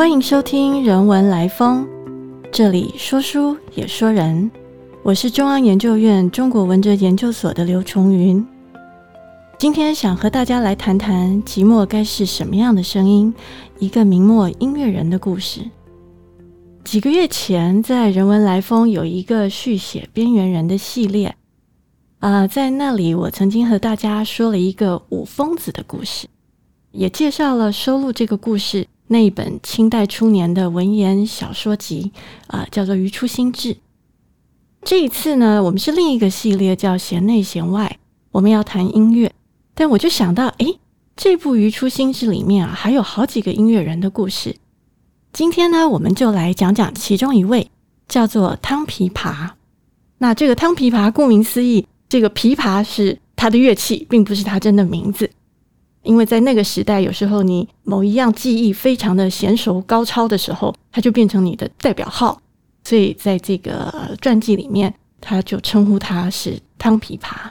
欢迎收听《人文来风》，这里说书也说人。我是中央研究院中国文哲研究所的刘崇云。今天想和大家来谈谈寂寞该是什么样的声音，一个明末音乐人的故事。几个月前，在《人文来风》有一个续写边缘人的系列，啊，在那里我曾经和大家说了一个五疯子的故事，也介绍了收录这个故事。那一本清代初年的文言小说集啊，叫做《余初心志》。这一次呢，我们是另一个系列，叫“弦内弦外”，我们要谈音乐。但我就想到，哎，这部《余初心志》里面啊，还有好几个音乐人的故事。今天呢，我们就来讲讲其中一位，叫做汤琵琶。那这个汤琵琶，顾名思义，这个琵琶是他的乐器，并不是他真的名字。因为在那个时代，有时候你某一样技艺非常的娴熟高超的时候，它就变成你的代表号。所以在这个传记里面，他就称呼他是汤琵琶。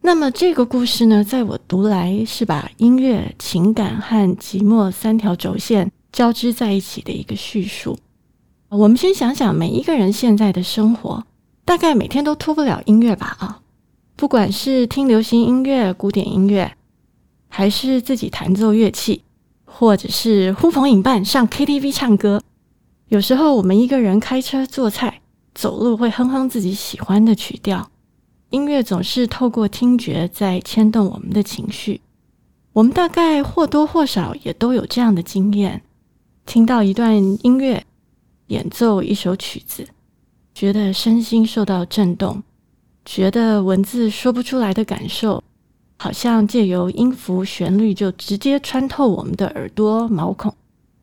那么这个故事呢，在我读来是把音乐、情感和寂寞三条轴线交织在一起的一个叙述。我们先想想每一个人现在的生活，大概每天都脱不了音乐吧？啊，不管是听流行音乐、古典音乐。还是自己弹奏乐器，或者是呼朋引伴上 KTV 唱歌。有时候我们一个人开车、做菜、走路，会哼哼自己喜欢的曲调。音乐总是透过听觉在牵动我们的情绪。我们大概或多或少也都有这样的经验：听到一段音乐，演奏一首曲子，觉得身心受到震动，觉得文字说不出来的感受。好像借由音符旋律，就直接穿透我们的耳朵毛孔，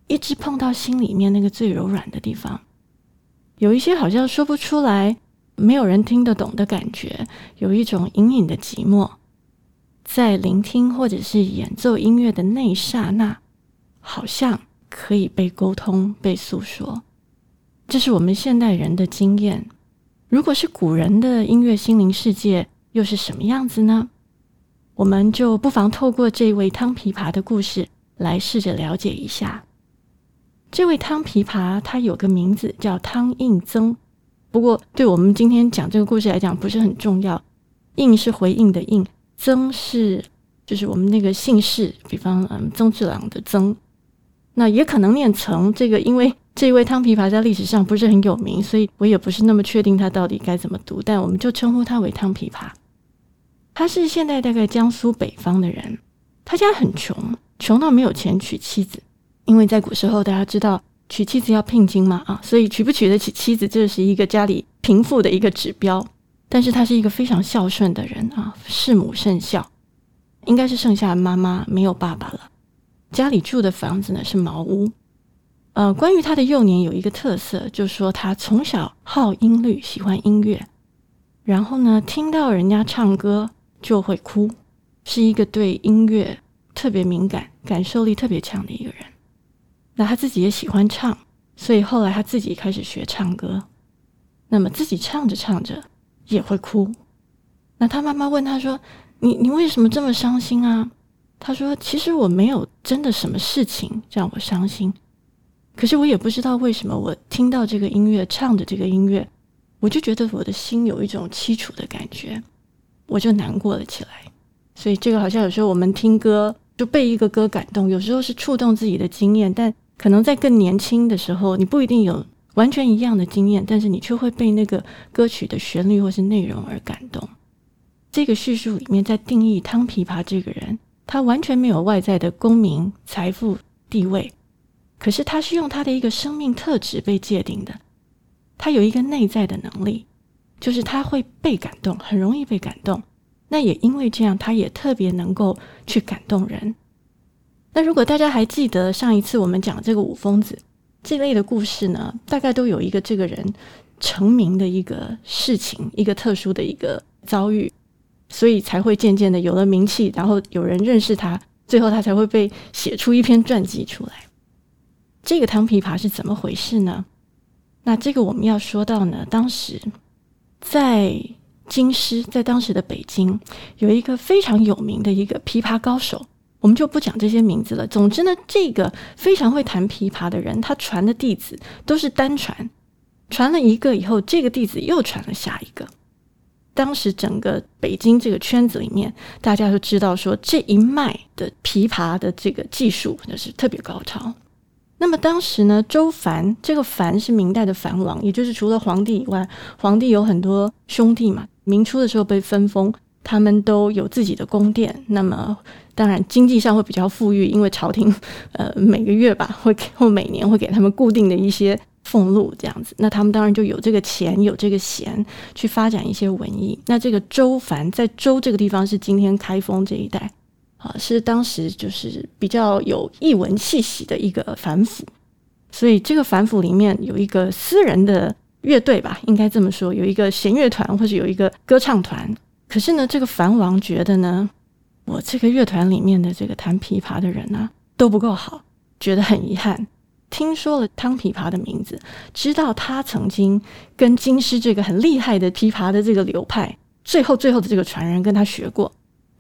一直碰到心里面那个最柔软的地方。有一些好像说不出来，没有人听得懂的感觉，有一种隐隐的寂寞，在聆听或者是演奏音乐的那一刹那，好像可以被沟通、被诉说。这是我们现代人的经验。如果是古人的音乐心灵世界，又是什么样子呢？我们就不妨透过这位汤琵琶的故事来试着了解一下。这位汤琵琶，他有个名字叫汤应曾，不过对我们今天讲这个故事来讲不是很重要。应是回应的应，曾是就是我们那个姓氏，比方嗯曾志郎的曾，那也可能念曾。这个因为这位汤琵琶在历史上不是很有名，所以我也不是那么确定他到底该怎么读，但我们就称呼他为汤琵琶。他是现在大概江苏北方的人，他家很穷，穷到没有钱娶妻子。因为在古时候，大家知道娶妻子要聘金嘛，啊，所以娶不娶得起妻子，这是一个家里贫富的一个指标。但是他是一个非常孝顺的人啊，事母甚孝，应该是剩下妈妈没有爸爸了。家里住的房子呢是茅屋。呃，关于他的幼年有一个特色，就是说他从小好音律，喜欢音乐，然后呢听到人家唱歌。就会哭，是一个对音乐特别敏感、感受力特别强的一个人。那他自己也喜欢唱，所以后来他自己开始学唱歌。那么自己唱着唱着也会哭。那他妈妈问他说：“你你为什么这么伤心啊？”他说：“其实我没有真的什么事情让我伤心，可是我也不知道为什么，我听到这个音乐，唱着这个音乐，我就觉得我的心有一种凄楚的感觉。”我就难过了起来，所以这个好像有时候我们听歌就被一个歌感动，有时候是触动自己的经验，但可能在更年轻的时候，你不一定有完全一样的经验，但是你却会被那个歌曲的旋律或是内容而感动。这个叙述里面在定义汤琵琶这个人，他完全没有外在的功名、财富、地位，可是他是用他的一个生命特质被界定的，他有一个内在的能力。就是他会被感动，很容易被感动。那也因为这样，他也特别能够去感动人。那如果大家还记得上一次我们讲这个五疯子这类的故事呢，大概都有一个这个人成名的一个事情，一个特殊的一个遭遇，所以才会渐渐的有了名气，然后有人认识他，最后他才会被写出一篇传记出来。这个汤琵琶是怎么回事呢？那这个我们要说到呢，当时。在京师，在当时的北京，有一个非常有名的一个琵琶高手，我们就不讲这些名字了。总之呢，这个非常会弹琵琶的人，他传的弟子都是单传，传了一个以后，这个弟子又传了下一个。当时整个北京这个圈子里面，大家都知道说这一脉的琵琶的这个技术那是特别高超。那么当时呢，周凡这个凡是明代的藩王，也就是除了皇帝以外，皇帝有很多兄弟嘛。明初的时候被分封，他们都有自己的宫殿。那么当然经济上会比较富裕，因为朝廷呃每个月吧会给或每年会给他们固定的一些俸禄这样子。那他们当然就有这个钱有这个闲去发展一些文艺。那这个周凡在周这个地方是今天开封这一带。啊，是当时就是比较有艺文气息的一个反腐，所以这个反腐里面有一个私人的乐队吧，应该这么说，有一个弦乐团或者有一个歌唱团。可是呢，这个樊王觉得呢，我这个乐团里面的这个弹琵琶的人呢都不够好，觉得很遗憾。听说了汤琵琶的名字，知道他曾经跟京师这个很厉害的琵琶的这个流派，最后最后的这个传人跟他学过。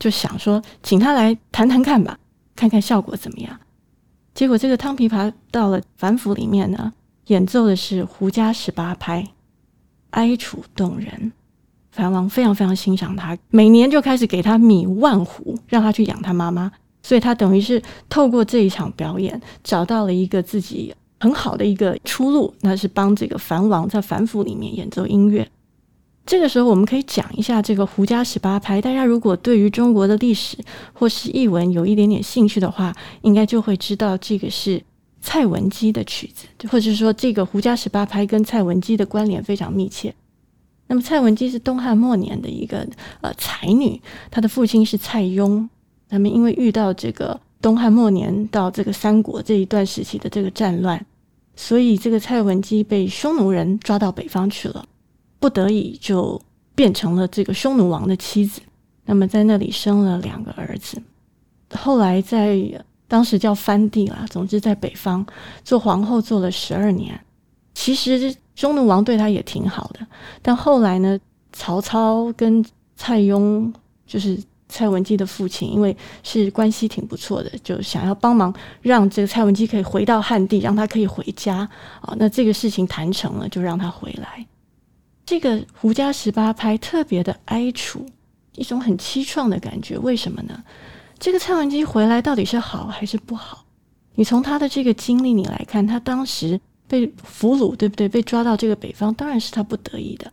就想说，请他来谈谈看吧，看看效果怎么样。结果这个汤琵琶到了反府里面呢，演奏的是胡笳十八拍，哀楚动人。樊王非常非常欣赏他，每年就开始给他米万斛，让他去养他妈妈。所以他等于是透过这一场表演，找到了一个自己很好的一个出路，那是帮这个樊王在反府里面演奏音乐。这个时候，我们可以讲一下这个胡笳十八拍。大家如果对于中国的历史或是译文有一点点兴趣的话，应该就会知道这个是蔡文姬的曲子，或者是说这个胡笳十八拍跟蔡文姬的关联非常密切。那么蔡文姬是东汉末年的一个呃才女，她的父亲是蔡邕。那么因为遇到这个东汉末年到这个三国这一段时期的这个战乱，所以这个蔡文姬被匈奴人抓到北方去了。不得已就变成了这个匈奴王的妻子，那么在那里生了两个儿子。后来在当时叫藩地啦，总之在北方做皇后做了十二年。其实匈奴王对他也挺好的，但后来呢，曹操跟蔡邕就是蔡文姬的父亲，因为是关系挺不错的，就想要帮忙让这个蔡文姬可以回到汉地，让她可以回家啊。那这个事情谈成了，就让她回来。这个胡笳十八拍特别的哀楚，一种很凄怆的感觉。为什么呢？这个蔡文姬回来到底是好还是不好？你从他的这个经历你来看，他当时被俘虏，对不对？被抓到这个北方，当然是他不得已的。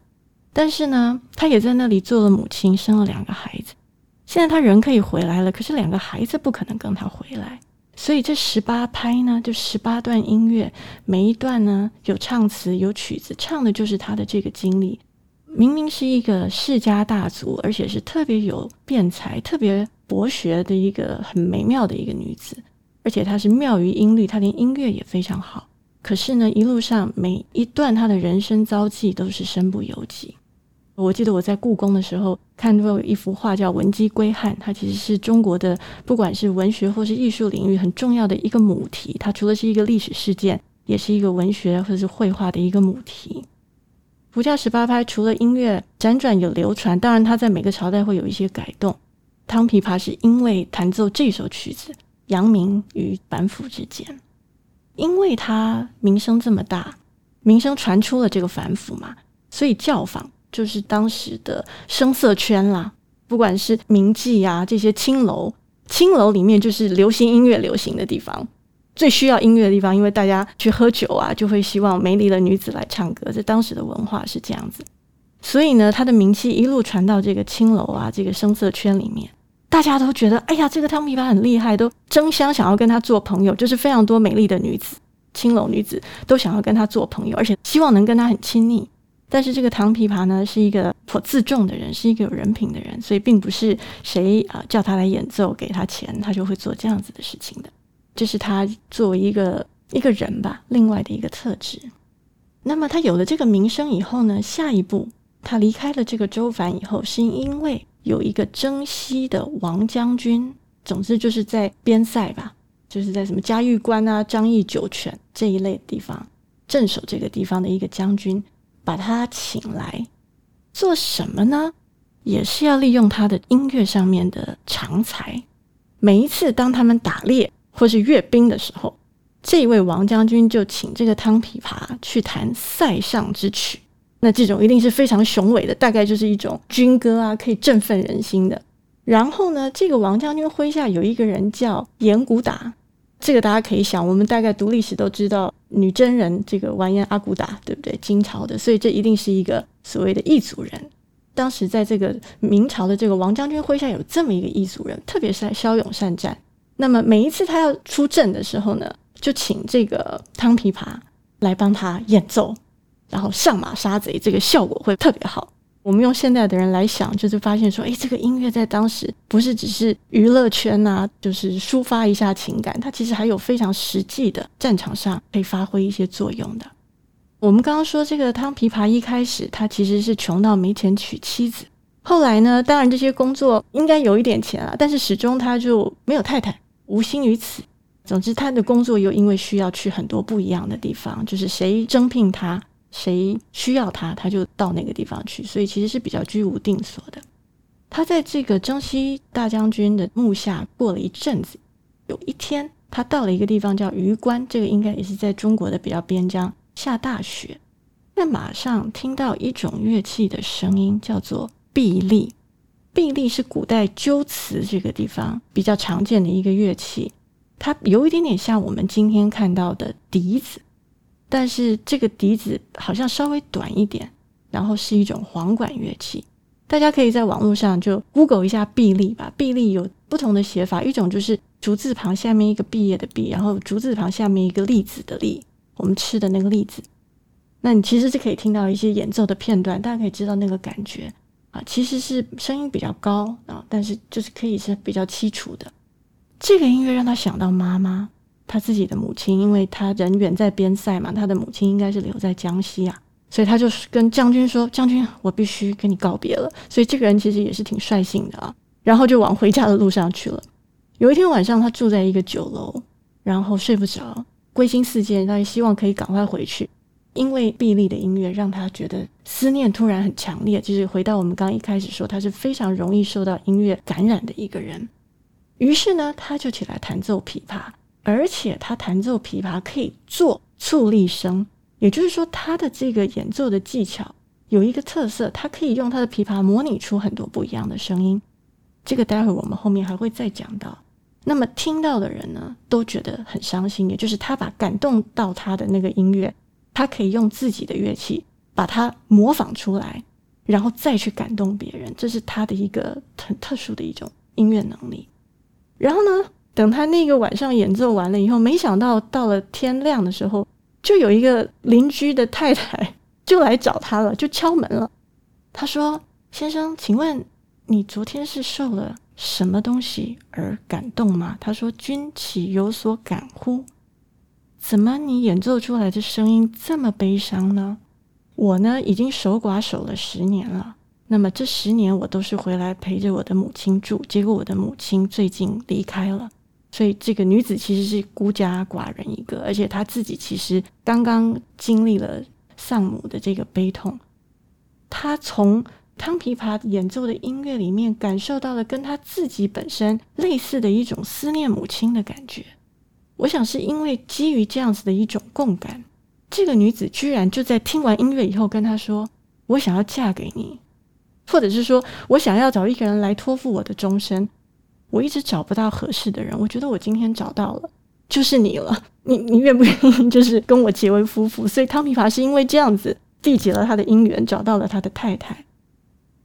但是呢，他也在那里做了母亲，生了两个孩子。现在他人可以回来了，可是两个孩子不可能跟他回来。所以这十八拍呢，就十八段音乐，每一段呢有唱词有曲子，唱的就是他的这个经历。明明是一个世家大族，而且是特别有辩才、特别博学的一个很美妙的一个女子，而且她是妙于音律，她连音乐也非常好。可是呢，一路上每一段她的人生遭际都是身不由己。我记得我在故宫的时候看过一幅画，叫《文姬归汉》，它其实是中国的不管是文学或是艺术领域很重要的一个母题。它除了是一个历史事件，也是一个文学或者是绘画的一个母题。胡笳十八拍除了音乐辗转有流传，当然它在每个朝代会有一些改动。汤琵琶是因为弹奏这首曲子扬名于板斧之间，因为它名声这么大，名声传出了这个反府嘛，所以教坊。就是当时的声色圈啦，不管是名妓啊这些青楼，青楼里面就是流行音乐流行的地方，最需要音乐的地方，因为大家去喝酒啊，就会希望美丽的女子来唱歌，在当时的文化是这样子，所以呢，他的名气一路传到这个青楼啊，这个声色圈里面，大家都觉得，哎呀，这个汤琵琶很厉害，都争相想要跟他做朋友，就是非常多美丽的女子，青楼女子都想要跟他做朋友，而且希望能跟他很亲密。但是这个唐琵琶呢，是一个颇自重的人，是一个有人品的人，所以并不是谁啊叫他来演奏，给他钱，他就会做这样子的事情的。这是他作为一个一个人吧，另外的一个特质。那么他有了这个名声以后呢，下一步他离开了这个周凡以后，是因为有一个征西的王将军，总之就是在边塞吧，就是在什么嘉峪关啊、张掖酒泉这一类地方镇守这个地方的一个将军。把他请来做什么呢？也是要利用他的音乐上面的长才。每一次当他们打猎或是阅兵的时候，这位王将军就请这个汤琵琶去弹塞上之曲。那这种一定是非常雄伟的，大概就是一种军歌啊，可以振奋人心的。然后呢，这个王将军麾下有一个人叫严古达，这个大家可以想，我们大概读历史都知道女真人这个完颜阿骨打，对不对？金朝的，所以这一定是一个所谓的异族人。当时在这个明朝的这个王将军麾下有这么一个异族人，特别是骁勇善战。那么每一次他要出阵的时候呢，就请这个汤琵琶来帮他演奏。然后上马杀贼，这个效果会特别好。我们用现代的人来想，就是发现说，哎，这个音乐在当时不是只是娱乐圈呐，就是抒发一下情感，它其实还有非常实际的战场上可以发挥一些作用的。我们刚刚说这个汤琵琶一开始他其实是穷到没钱娶妻子，后来呢，当然这些工作应该有一点钱啊，但是始终他就没有太太，无心于此。总之，他的工作又因为需要去很多不一样的地方，就是谁征聘他。谁需要他，他就到那个地方去，所以其实是比较居无定所的。他在这个征西大将军的幕下过了一阵子，有一天他到了一个地方叫榆关，这个应该也是在中国的比较边疆，下大雪，那马上听到一种乐器的声音，叫做碧丽。碧丽是古代鸠兹这个地方比较常见的一个乐器，它有一点点像我们今天看到的笛子。但是这个笛子好像稍微短一点，然后是一种簧管乐器。大家可以在网络上就 Google 一下“碧丽”吧。碧丽有不同的写法，一种就是竹字旁下面一个毕业的“毕”，然后竹字旁下面一个栗子的“栗”，我们吃的那个栗子。那你其实是可以听到一些演奏的片段，大家可以知道那个感觉啊，其实是声音比较高啊，但是就是可以是比较凄楚的。这个音乐让他想到妈妈。他自己的母亲，因为他人远在边塞嘛，他的母亲应该是留在江西啊，所以他就是跟将军说：“将军，我必须跟你告别了。”所以这个人其实也是挺率性的啊，然后就往回家的路上去了。有一天晚上，他住在一个酒楼，然后睡不着，归心似箭，他也希望可以赶快回去，因为碧丽的音乐让他觉得思念突然很强烈。就是回到我们刚一开始说，他是非常容易受到音乐感染的一个人。于是呢，他就起来弹奏琵琶。而且他弹奏琵琶可以做促力声，也就是说，他的这个演奏的技巧有一个特色，他可以用他的琵琶模拟出很多不一样的声音。这个待会我们后面还会再讲到。那么听到的人呢，都觉得很伤心，也就是他把感动到他的那个音乐，他可以用自己的乐器把它模仿出来，然后再去感动别人，这是他的一个很特殊的一种音乐能力。然后呢？等他那个晚上演奏完了以后，没想到到了天亮的时候，就有一个邻居的太太就来找他了，就敲门了。他说：“先生，请问你昨天是受了什么东西而感动吗？”他说：“君岂有所感乎？怎么你演奏出来的声音这么悲伤呢？我呢，已经守寡守了十年了。那么这十年我都是回来陪着我的母亲住，结果我的母亲最近离开了。”所以这个女子其实是孤家寡人一个，而且她自己其实刚刚经历了丧母的这个悲痛。她从汤琵琶演奏的音乐里面感受到了跟她自己本身类似的一种思念母亲的感觉。我想是因为基于这样子的一种共感，这个女子居然就在听完音乐以后跟他说：“我想要嫁给你，或者是说我想要找一个人来托付我的终身。”我一直找不到合适的人，我觉得我今天找到了，就是你了。你你愿不愿意 就是跟我结为夫妇？所以汤米·法是因为这样子缔结了他的姻缘，找到了他的太太。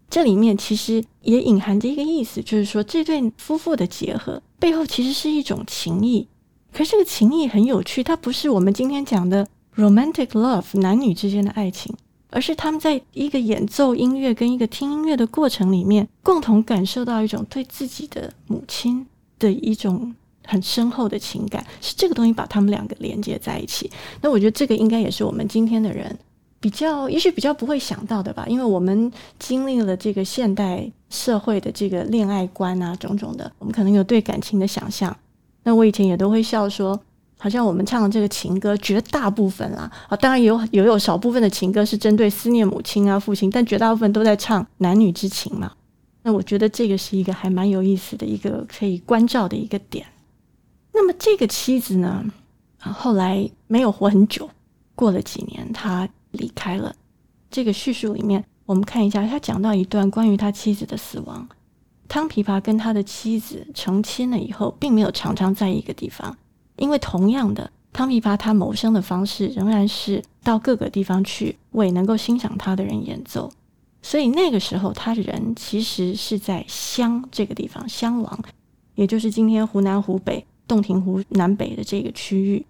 这里面其实也隐含着一个意思，就是说这对夫妇的结合背后其实是一种情谊。可是这个情谊很有趣，它不是我们今天讲的 romantic love 男女之间的爱情。而是他们在一个演奏音乐跟一个听音乐的过程里面，共同感受到一种对自己的母亲的一种很深厚的情感，是这个东西把他们两个连接在一起。那我觉得这个应该也是我们今天的人比较，也许比较不会想到的吧，因为我们经历了这个现代社会的这个恋爱观啊，种种的，我们可能有对感情的想象。那我以前也都会笑说。好像我们唱的这个情歌，绝大部分啦啊，当然也有也有少部分的情歌是针对思念母亲啊、父亲，但绝大部分都在唱男女之情嘛。那我觉得这个是一个还蛮有意思的一个可以关照的一个点。那么这个妻子呢，后来没有活很久，过了几年，他离开了。这个叙述里面，我们看一下，他讲到一段关于他妻子的死亡。汤琵琶跟他的妻子成亲了以后，并没有常常在一个地方，因为同样的，汤琵琶他谋生的方式仍然是到各个地方去为能够欣赏他的人演奏。所以那个时候，他人其实是在襄这个地方，襄王，也就是今天湖南湖北洞庭湖南北的这个区域。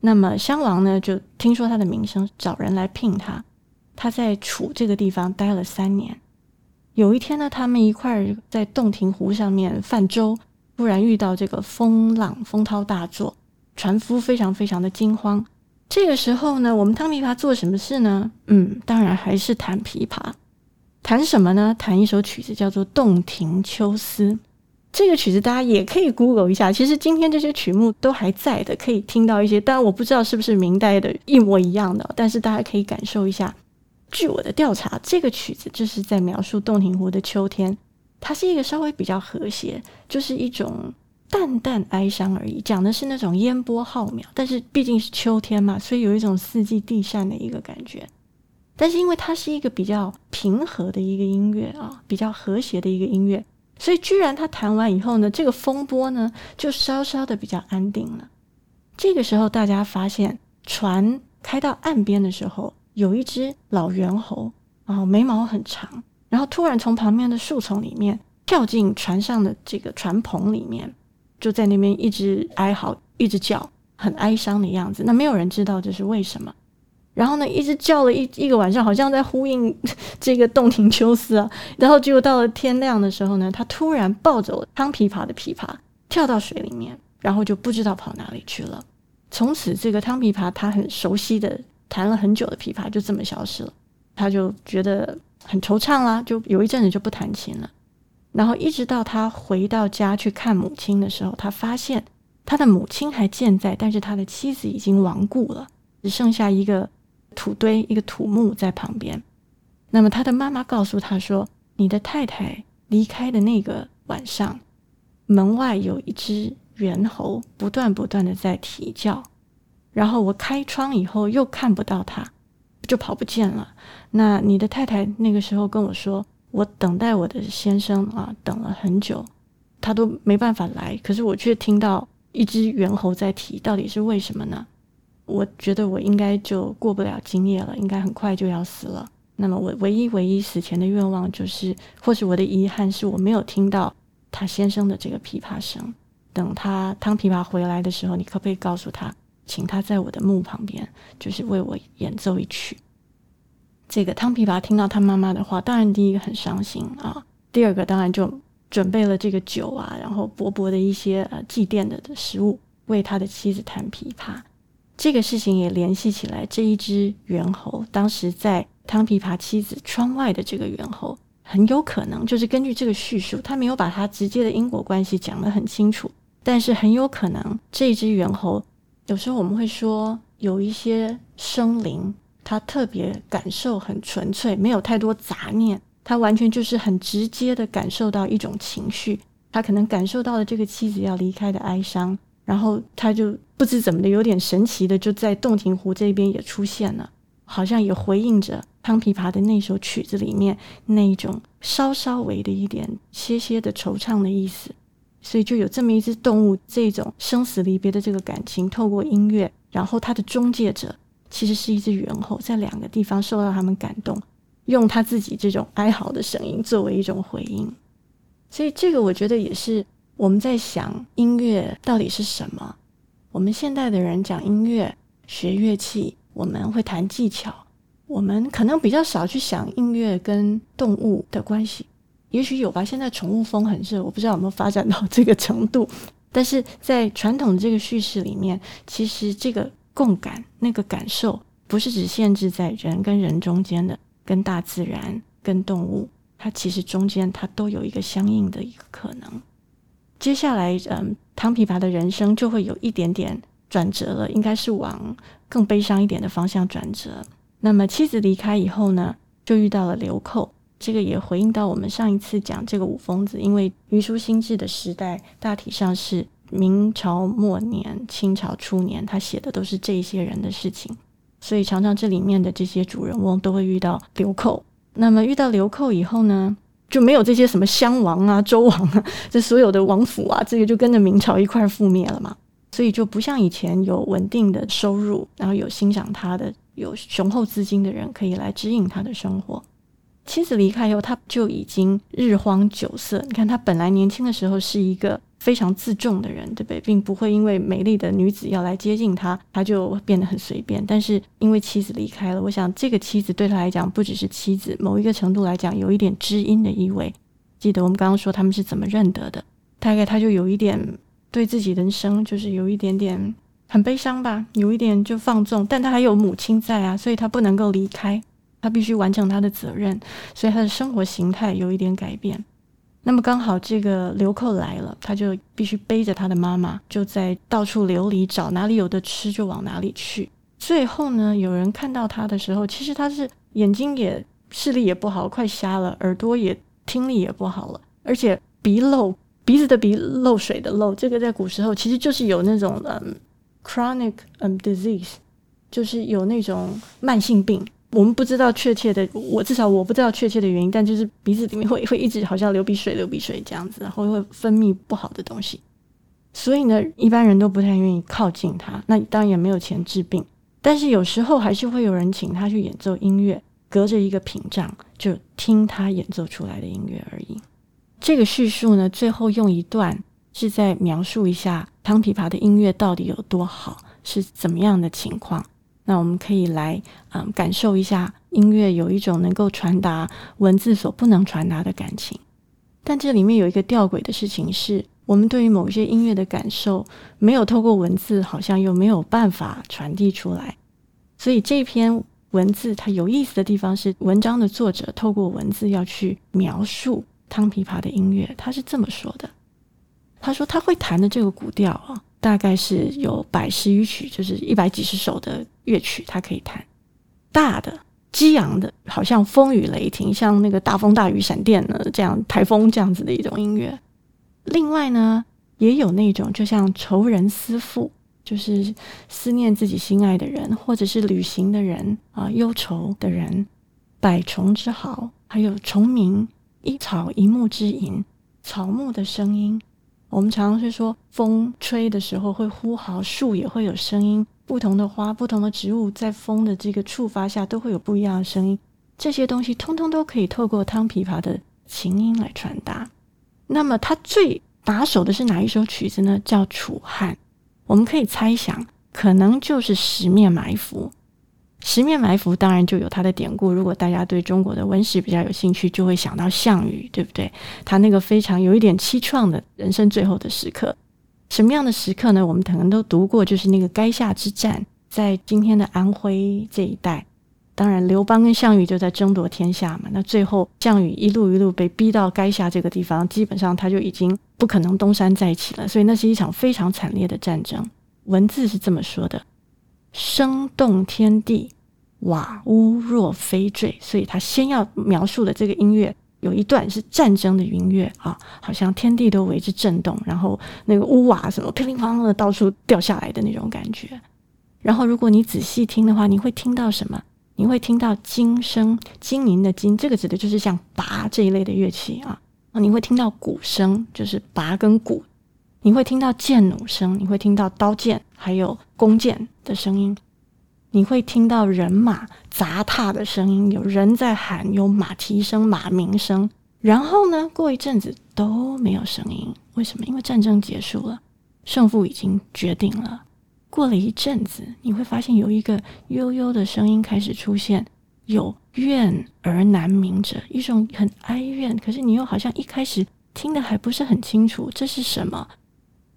那么襄王呢，就听说他的名声，找人来聘他。他在楚这个地方待了三年。有一天呢，他们一块儿在洞庭湖上面泛舟，突然遇到这个风浪，风涛大作，船夫非常非常的惊慌。这个时候呢，我们汤琵琶做什么事呢？嗯，当然还是弹琵琶。弹什么呢？弹一首曲子，叫做《洞庭秋思》。这个曲子大家也可以 Google 一下。其实今天这些曲目都还在的，可以听到一些。当然我不知道是不是明代的一模一样的，但是大家可以感受一下。据我的调查，这个曲子就是在描述洞庭湖的秋天。它是一个稍微比较和谐，就是一种淡淡哀伤而已，讲的是那种烟波浩渺。但是毕竟是秋天嘛，所以有一种四季地善的一个感觉。但是因为它是一个比较平和的一个音乐啊，比较和谐的一个音乐，所以居然他弹完以后呢，这个风波呢就稍稍的比较安定了。这个时候大家发现船开到岸边的时候，有一只老猿猴，然后眉毛很长，然后突然从旁边的树丛里面跳进船上的这个船棚里面，就在那边一直哀嚎，一直叫，很哀伤的样子。那没有人知道这是为什么。然后呢，一直叫了一一个晚上，好像在呼应 这个洞庭秋思啊。然后结果到了天亮的时候呢，他突然抱走了汤琵琶的琵琶，跳到水里面，然后就不知道跑哪里去了。从此，这个汤琵琶他很熟悉的弹了很久的琵琶就这么消失了。他就觉得很惆怅啦，就有一阵子就不弹琴了。然后一直到他回到家去看母亲的时候，他发现他的母亲还健在，但是他的妻子已经亡故了，只剩下一个。土堆一个土墓在旁边，那么他的妈妈告诉他说：“你的太太离开的那个晚上，门外有一只猿猴不断不断的在啼叫，然后我开窗以后又看不到它，就跑不见了。那你的太太那个时候跟我说，我等待我的先生啊，等了很久，他都没办法来，可是我却听到一只猿猴在啼，到底是为什么呢？”我觉得我应该就过不了今夜了，应该很快就要死了。那么我唯一唯一死前的愿望就是，或是我的遗憾是我没有听到他先生的这个琵琶声。等他弹琵琶回来的时候，你可不可以告诉他，请他在我的墓旁边，就是为我演奏一曲？这个汤琵琶听到他妈妈的话，当然第一个很伤心啊，第二个当然就准备了这个酒啊，然后薄薄的一些呃祭奠的的食物，为他的妻子弹琵琶。这个事情也联系起来，这一只猿猴当时在汤琵琶妻子窗外的这个猿猴，很有可能就是根据这个叙述，他没有把他直接的因果关系讲得很清楚，但是很有可能这一只猿猴，有时候我们会说有一些生灵，他特别感受很纯粹，没有太多杂念，他完全就是很直接的感受到一种情绪，他可能感受到了这个妻子要离开的哀伤。然后他就不知怎么的，有点神奇的，就在洞庭湖这边也出现了，好像也回应着汤琵琶的那首曲子里面那一种稍稍微的一点些些的惆怅的意思。所以就有这么一只动物，这种生死离别的这个感情，透过音乐，然后它的中介者其实是一只猿猴，在两个地方受到他们感动，用他自己这种哀嚎的声音作为一种回应。所以这个我觉得也是。我们在想音乐到底是什么？我们现代的人讲音乐、学乐器，我们会谈技巧，我们可能比较少去想音乐跟动物的关系。也许有吧，现在宠物风很热，我不知道有没有发展到这个程度。但是在传统的这个叙事里面，其实这个共感、那个感受，不是只限制在人跟人中间的，跟大自然、跟动物，它其实中间它都有一个相应的一个可能。接下来，嗯，汤琵琶的人生就会有一点点转折了，应该是往更悲伤一点的方向转折。那么妻子离开以后呢，就遇到了流寇。这个也回应到我们上一次讲这个五疯子，因为虞书新志的时代大体上是明朝末年、清朝初年，他写的都是这些人的事情，所以常常这里面的这些主人翁都会遇到流寇。那么遇到流寇以后呢，就没有这些什么襄王啊、周王啊，这所有的王府啊，这个就跟着明朝一块覆灭了嘛。所以就不像以前有稳定的收入，然后有欣赏他的、有雄厚资金的人可以来指引他的生活。妻子离开以后，他就已经日荒酒色。你看，他本来年轻的时候是一个非常自重的人，对不对？并不会因为美丽的女子要来接近他，他就变得很随便。但是因为妻子离开了，我想这个妻子对他来讲不只是妻子，某一个程度来讲有一点知音的意味。记得我们刚刚说他们是怎么认得的？大概他就有一点。对自己人生就是有一点点很悲伤吧，有一点就放纵，但他还有母亲在啊，所以他不能够离开，他必须完成他的责任，所以他的生活形态有一点改变。那么刚好这个流寇来了，他就必须背着他的妈妈，就在到处流离，找哪里有的吃就往哪里去。最后呢，有人看到他的时候，其实他是眼睛也视力也不好，快瞎了，耳朵也听力也不好了，而且鼻漏。鼻子的鼻漏水的漏，这个在古时候其实就是有那种嗯，chronic 嗯 disease，就是有那种慢性病。我们不知道确切的，我至少我不知道确切的原因，但就是鼻子里面会会一直好像流鼻水、流鼻水这样子，然后会分泌不好的东西。所以呢，一般人都不太愿意靠近他。那当然也没有钱治病，但是有时候还是会有人请他去演奏音乐，隔着一个屏障就听他演奏出来的音乐而已。这个叙述呢，最后用一段是在描述一下汤琵琶的音乐到底有多好，是怎么样的情况。那我们可以来嗯感受一下音乐有一种能够传达文字所不能传达的感情。但这里面有一个吊诡的事情是，我们对于某些音乐的感受没有透过文字，好像又没有办法传递出来。所以这篇文字它有意思的地方是，文章的作者透过文字要去描述。汤琵琶的音乐，他是这么说的：“他说他会弹的这个古调啊，大概是有百十余曲，就是一百几十首的乐曲，他可以弹大的、激昂的，好像风雨雷霆，像那个大风大雨、闪电呢，这样台风这样子的一种音乐。另外呢，也有那种就像愁人思妇，就是思念自己心爱的人，或者是旅行的人啊，忧愁的人，百虫之嚎，还有虫鸣。”一草一木之吟，草木的声音。我们常常是说，风吹的时候会呼号，树也会有声音。不同的花，不同的植物，在风的这个触发下，都会有不一样的声音。这些东西通通都可以透过汤琵琶的琴音来传达。那么，他最拿手的是哪一首曲子呢？叫《楚汉》。我们可以猜想，可能就是《十面埋伏》。十面埋伏当然就有它的典故。如果大家对中国的文史比较有兴趣，就会想到项羽，对不对？他那个非常有一点凄怆的人生最后的时刻，什么样的时刻呢？我们可能都读过，就是那个垓下之战，在今天的安徽这一带。当然，刘邦跟项羽就在争夺天下嘛。那最后项羽一路一路被逼到垓下这个地方，基本上他就已经不可能东山再起了。所以那是一场非常惨烈的战争。文字是这么说的：声动天地。瓦屋若飞坠，所以他先要描述的这个音乐有一段是战争的音乐啊，好像天地都为之震动，然后那个屋瓦什么乒乒乓乓的到处掉下来的那种感觉。然后如果你仔细听的话，你会听到什么？你会听到金声，金银的金，这个指的就是像拔这一类的乐器啊。啊，你会听到鼓声，就是拔跟鼓。你会听到剑弩声，你会听到刀剑还有弓箭的声音。你会听到人马杂踏的声音，有人在喊，有马蹄声、马鸣声。然后呢，过一阵子都没有声音，为什么？因为战争结束了，胜负已经决定了。过了一阵子，你会发现有一个悠悠的声音开始出现，有怨而难鸣者，一种很哀怨，可是你又好像一开始听的还不是很清楚，这是什么？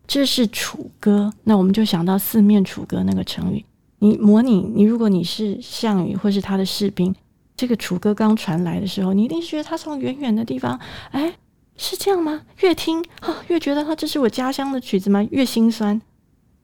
这是楚歌。那我们就想到四面楚歌那个成语。你模拟你，如果你是项羽或是他的士兵，这个楚歌刚传来的时候，你一定是觉得他从远远的地方，哎，是这样吗？越听啊，越觉得他这是我家乡的曲子吗？越心酸。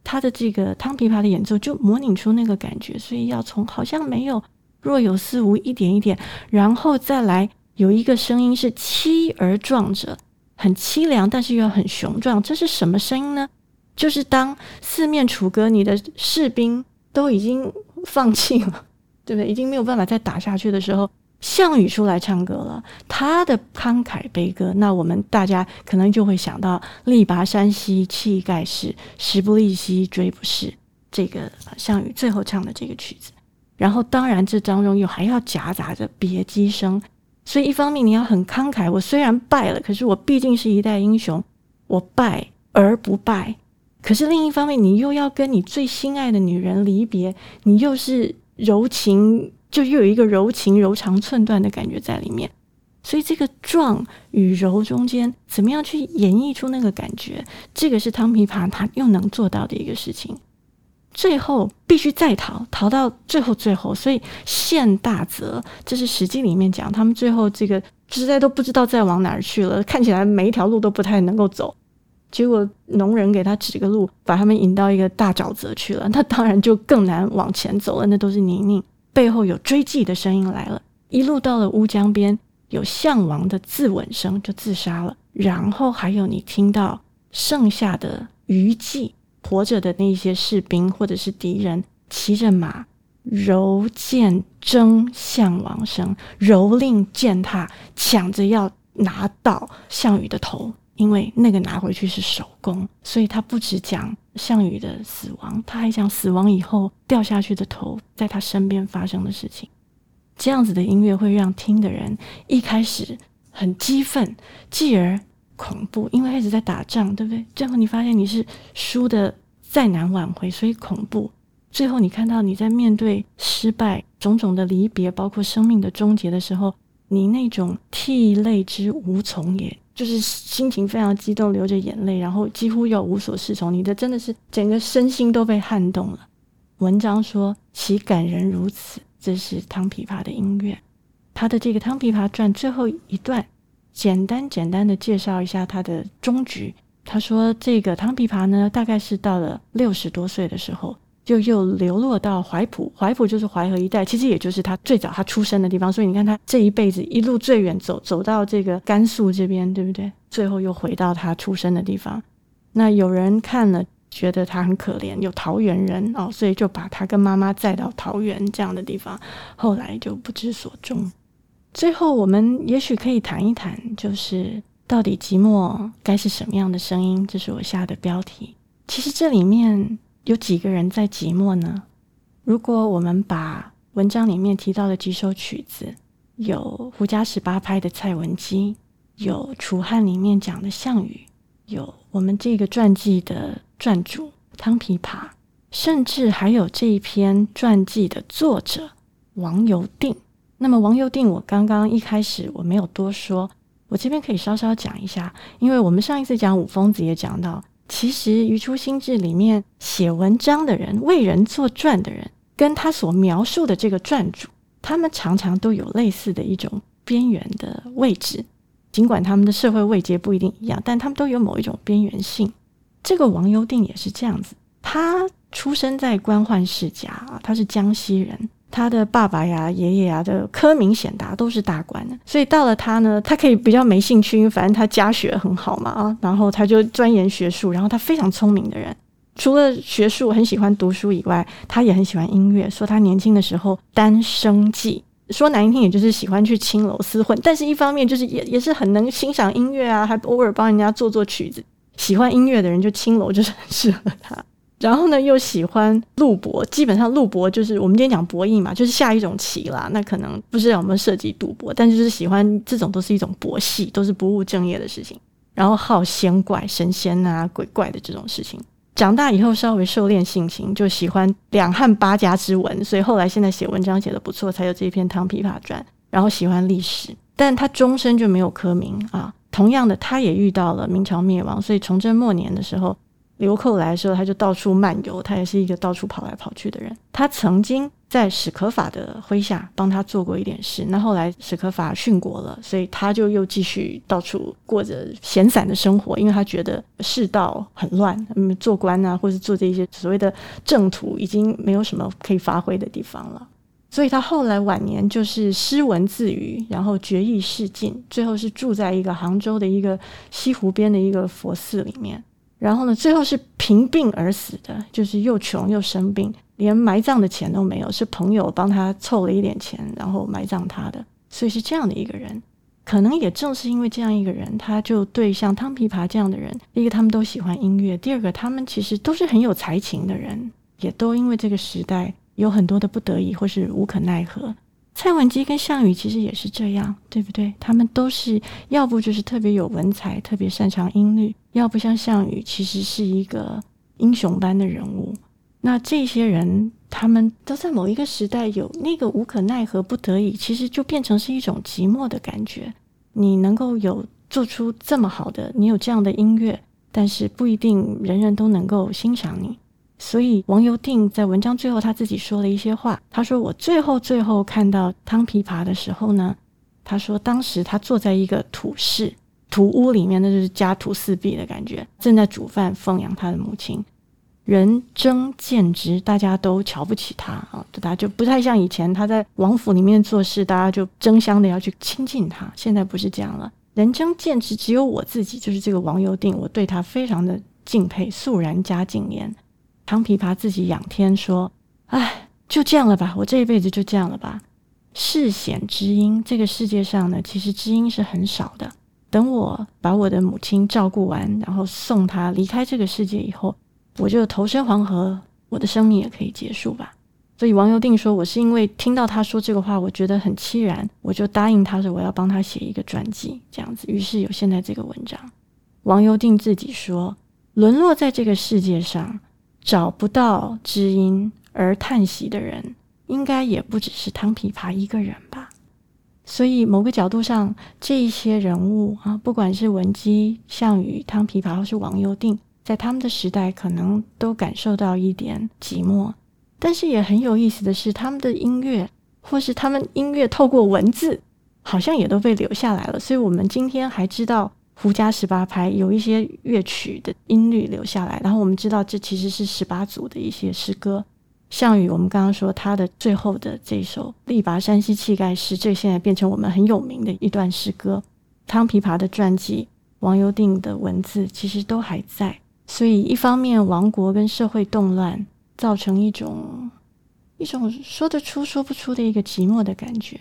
他的这个汤琵琶的演奏就模拟出那个感觉，所以要从好像没有若有似无一点一点，然后再来有一个声音是凄而壮者，很凄凉，但是又很雄壮。这是什么声音呢？就是当四面楚歌，你的士兵都已经放弃了，对不对？已经没有办法再打下去的时候，项羽出来唱歌了，他的慷慨悲歌，那我们大家可能就会想到“力拔山兮气盖世，时不利兮骓不逝”这个项羽最后唱的这个曲子。然后，当然这当中又还要夹杂着别姬声，所以一方面你要很慷慨，我虽然败了，可是我毕竟是一代英雄，我败而不败。可是另一方面，你又要跟你最心爱的女人离别，你又是柔情，就又有一个柔情柔肠寸断的感觉在里面。所以这个壮与柔中间，怎么样去演绎出那个感觉？这个是汤琵琶他又能做到的一个事情。最后必须再逃，逃到最后最后，所以陷大泽，这是史记里面讲，他们最后这个实在都不知道再往哪儿去了，看起来每一条路都不太能够走。结果农人给他指个路，把他们引到一个大沼泽去了。那当然就更难往前走了，那都是泥泞。背后有追击的声音来了，一路到了乌江边，有项王的自刎声，就自杀了。然后还有你听到剩下的余悸，活着的那些士兵或者是敌人骑着马，柔剑争项王声，蹂躏践踏，抢着要拿到项羽的头。因为那个拿回去是手工，所以他不只讲项羽的死亡，他还讲死亡以后掉下去的头在他身边发生的事情。这样子的音乐会让听的人一开始很激愤，继而恐怖，因为一直在打仗，对不对？最后你发现你是输的再难挽回，所以恐怖。最后你看到你在面对失败、种种的离别，包括生命的终结的时候，你那种涕泪之无从也。就是心情非常激动，流着眼泪，然后几乎要无所适从。你的真的是整个身心都被撼动了。文章说其感人如此，这是汤琵琶的音乐。他的这个《汤琵琶传》最后一段，简单简单的介绍一下他的终局。他说，这个汤琵琶呢，大概是到了六十多岁的时候。就又流落到怀浦，怀浦就是淮河一带，其实也就是他最早他出生的地方。所以你看，他这一辈子一路最远走走到这个甘肃这边，对不对？最后又回到他出生的地方。那有人看了觉得他很可怜，有桃园人哦，所以就把他跟妈妈载到桃园这样的地方。后来就不知所终。最后我们也许可以谈一谈，就是到底寂寞该是什么样的声音？这是我下的标题。其实这里面。有几个人在寂寞呢？如果我们把文章里面提到的几首曲子，有胡笳十八拍的蔡文姬，有楚汉里面讲的项羽，有我们这个传记的传主汤琵琶，甚至还有这一篇传记的作者王游定。那么王游定，我刚刚一开始我没有多说，我这边可以稍稍讲一下，因为我们上一次讲五疯子也讲到。其实《余出新志》里面写文章的人、为人作传的人，跟他所描述的这个传主，他们常常都有类似的一种边缘的位置。尽管他们的社会位阶不一定一样，但他们都有某一种边缘性。这个王幽定也是这样子，他出生在官宦世家啊，他是江西人。他的爸爸呀、爷爷呀的科名显达都是大官的，所以到了他呢，他可以比较没兴趣，因为反正他家学很好嘛啊，然后他就钻研学术，然后他非常聪明的人，除了学术很喜欢读书以外，他也很喜欢音乐。说他年轻的时候单生计，说难听也就是喜欢去青楼厮混，但是一方面就是也也是很能欣赏音乐啊，还偶尔帮人家做做曲子。喜欢音乐的人就青楼就是很适合他。然后呢，又喜欢陆博，基本上陆博就是我们今天讲博弈嘛，就是下一种棋啦。那可能不知道有没有涉及赌博，但就是喜欢这种都是一种博戏，都是不务正业的事情。然后好仙怪、神仙啊、鬼怪的这种事情。长大以后稍微收敛性情，就喜欢两汉八家之文，所以后来现在写文章写的不错，才有这一篇《唐琵琶传》。然后喜欢历史，但他终身就没有科名啊。同样的，他也遇到了明朝灭亡，所以崇祯末年的时候。流寇来的时候，他就到处漫游。他也是一个到处跑来跑去的人。他曾经在史可法的麾下帮他做过一点事。那后来史可法殉国了，所以他就又继续到处过着闲散的生活，因为他觉得世道很乱，嗯，做官啊，或是做这些所谓的正途，已经没有什么可以发挥的地方了。所以他后来晚年就是诗文自娱，然后绝意仕尽，最后是住在一个杭州的一个西湖边的一个佛寺里面。然后呢，最后是贫病而死的，就是又穷又生病，连埋葬的钱都没有，是朋友帮他凑了一点钱，然后埋葬他的。所以是这样的一个人。可能也正是因为这样一个人，他就对像汤琵琶这样的人，第一个他们都喜欢音乐，第二个他们其实都是很有才情的人，也都因为这个时代。有很多的不得已或是无可奈何，蔡文姬跟项羽其实也是这样，对不对？他们都是要不就是特别有文采，特别擅长音律，要不像项羽，其实是一个英雄般的人物。那这些人，他们都在某一个时代有那个无可奈何、不得已，其实就变成是一种寂寞的感觉。你能够有做出这么好的，你有这样的音乐，但是不一定人人都能够欣赏你。所以王尤定在文章最后他自己说了一些话。他说：“我最后最后看到汤琵琶的时候呢，他说当时他坐在一个土室土屋里面，那就是家徒四壁的感觉，正在煮饭奉养他的母亲。人争见之，大家都瞧不起他啊，大家就不太像以前他在王府里面做事，大家就争相的要去亲近他。现在不是这样了，人争见之，只有我自己，就是这个王尤定，我对他非常的敬佩，肃然加敬言。”长琵琶自己仰天说：“哎，就这样了吧，我这一辈子就这样了吧。世显知音，这个世界上呢，其实知音是很少的。等我把我的母亲照顾完，然后送她离开这个世界以后，我就投身黄河，我的生命也可以结束吧。”所以王尤定说：“我是因为听到他说这个话，我觉得很凄然，我就答应他说我要帮他写一个传记，这样子。于是有现在这个文章。王尤定自己说：沦落在这个世界上。”找不到知音而叹息的人，应该也不只是汤琵琶一个人吧。所以，某个角度上，这一些人物啊，不管是文姬、项羽、汤琵琶，或是王尤定，在他们的时代，可能都感受到一点寂寞。但是，也很有意思的是，他们的音乐，或是他们音乐透过文字，好像也都被留下来了。所以，我们今天还知道。胡笳十八拍有一些乐曲的音律留下来，然后我们知道这其实是十八组的一些诗歌。项羽，我们刚刚说他的最后的这首《力拔山兮气盖世》，这现在变成我们很有名的一段诗歌。汤琵琶的传记、王尤定的文字，其实都还在。所以，一方面亡国跟社会动乱，造成一种一种说得出说不出的一个寂寞的感觉。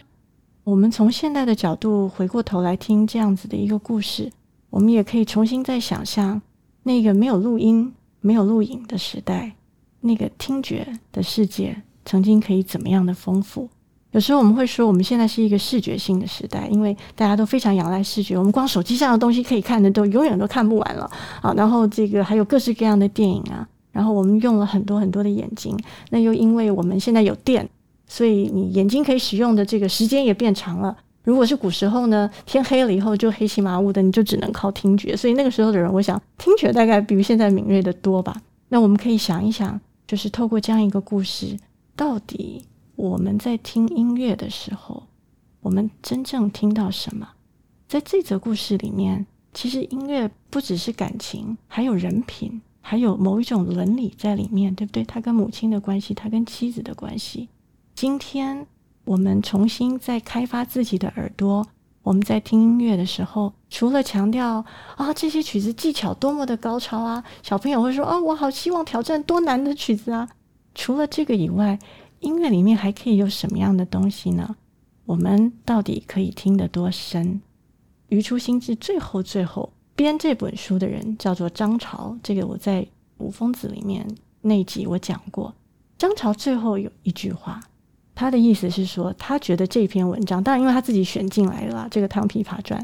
我们从现代的角度回过头来听这样子的一个故事。我们也可以重新再想象那个没有录音、没有录影的时代，那个听觉的世界曾经可以怎么样的丰富。有时候我们会说，我们现在是一个视觉性的时代，因为大家都非常仰赖视觉。我们光手机上的东西可以看的都永远都看不完了啊！然后这个还有各式各样的电影啊，然后我们用了很多很多的眼睛，那又因为我们现在有电，所以你眼睛可以使用的这个时间也变长了。如果是古时候呢，天黑了以后就黑漆麻乌的，你就只能靠听觉。所以那个时候的人，我想听觉大概比现在敏锐的多吧。那我们可以想一想，就是透过这样一个故事，到底我们在听音乐的时候，我们真正听到什么？在这则故事里面，其实音乐不只是感情，还有人品，还有某一种伦理在里面，对不对？他跟母亲的关系，他跟妻子的关系。今天。我们重新在开发自己的耳朵。我们在听音乐的时候，除了强调啊这些曲子技巧多么的高超啊，小朋友会说啊我好希望挑战多难的曲子啊。除了这个以外，音乐里面还可以有什么样的东西呢？我们到底可以听得多深？余初心智最后最后编这本书的人叫做张潮，这个我在《五疯子》里面那集我讲过。张潮最后有一句话。他的意思是说，他觉得这篇文章，当然因为他自己选进来了这个《唐琵琶传》，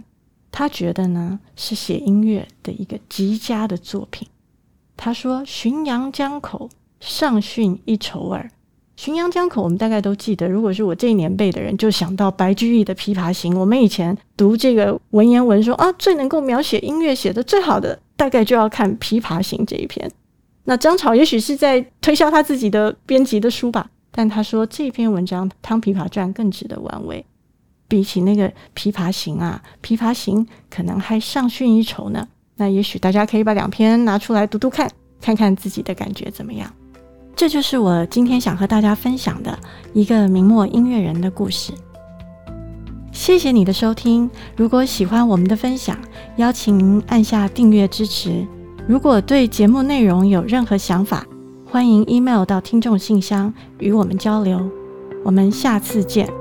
他觉得呢是写音乐的一个极佳的作品。他说：“浔阳江口，上训一筹耳。”浔阳江口，我们大概都记得。如果是我这一年辈的人，就想到白居易的《琵琶行》。我们以前读这个文言文，说啊，最能够描写音乐写的最好的，大概就要看《琵琶行》这一篇。那张潮也许是在推销他自己的编辑的书吧。但他说这篇文章《汤琵琶传》更值得玩味，比起那个《琵琶行》啊，《琵琶行》可能还上逊一筹呢。那也许大家可以把两篇拿出来读读看，看看自己的感觉怎么样。这就是我今天想和大家分享的一个明末音乐人的故事。谢谢你的收听。如果喜欢我们的分享，邀请您按下订阅支持。如果对节目内容有任何想法，欢迎 email 到听众信箱与我们交流。我们下次见。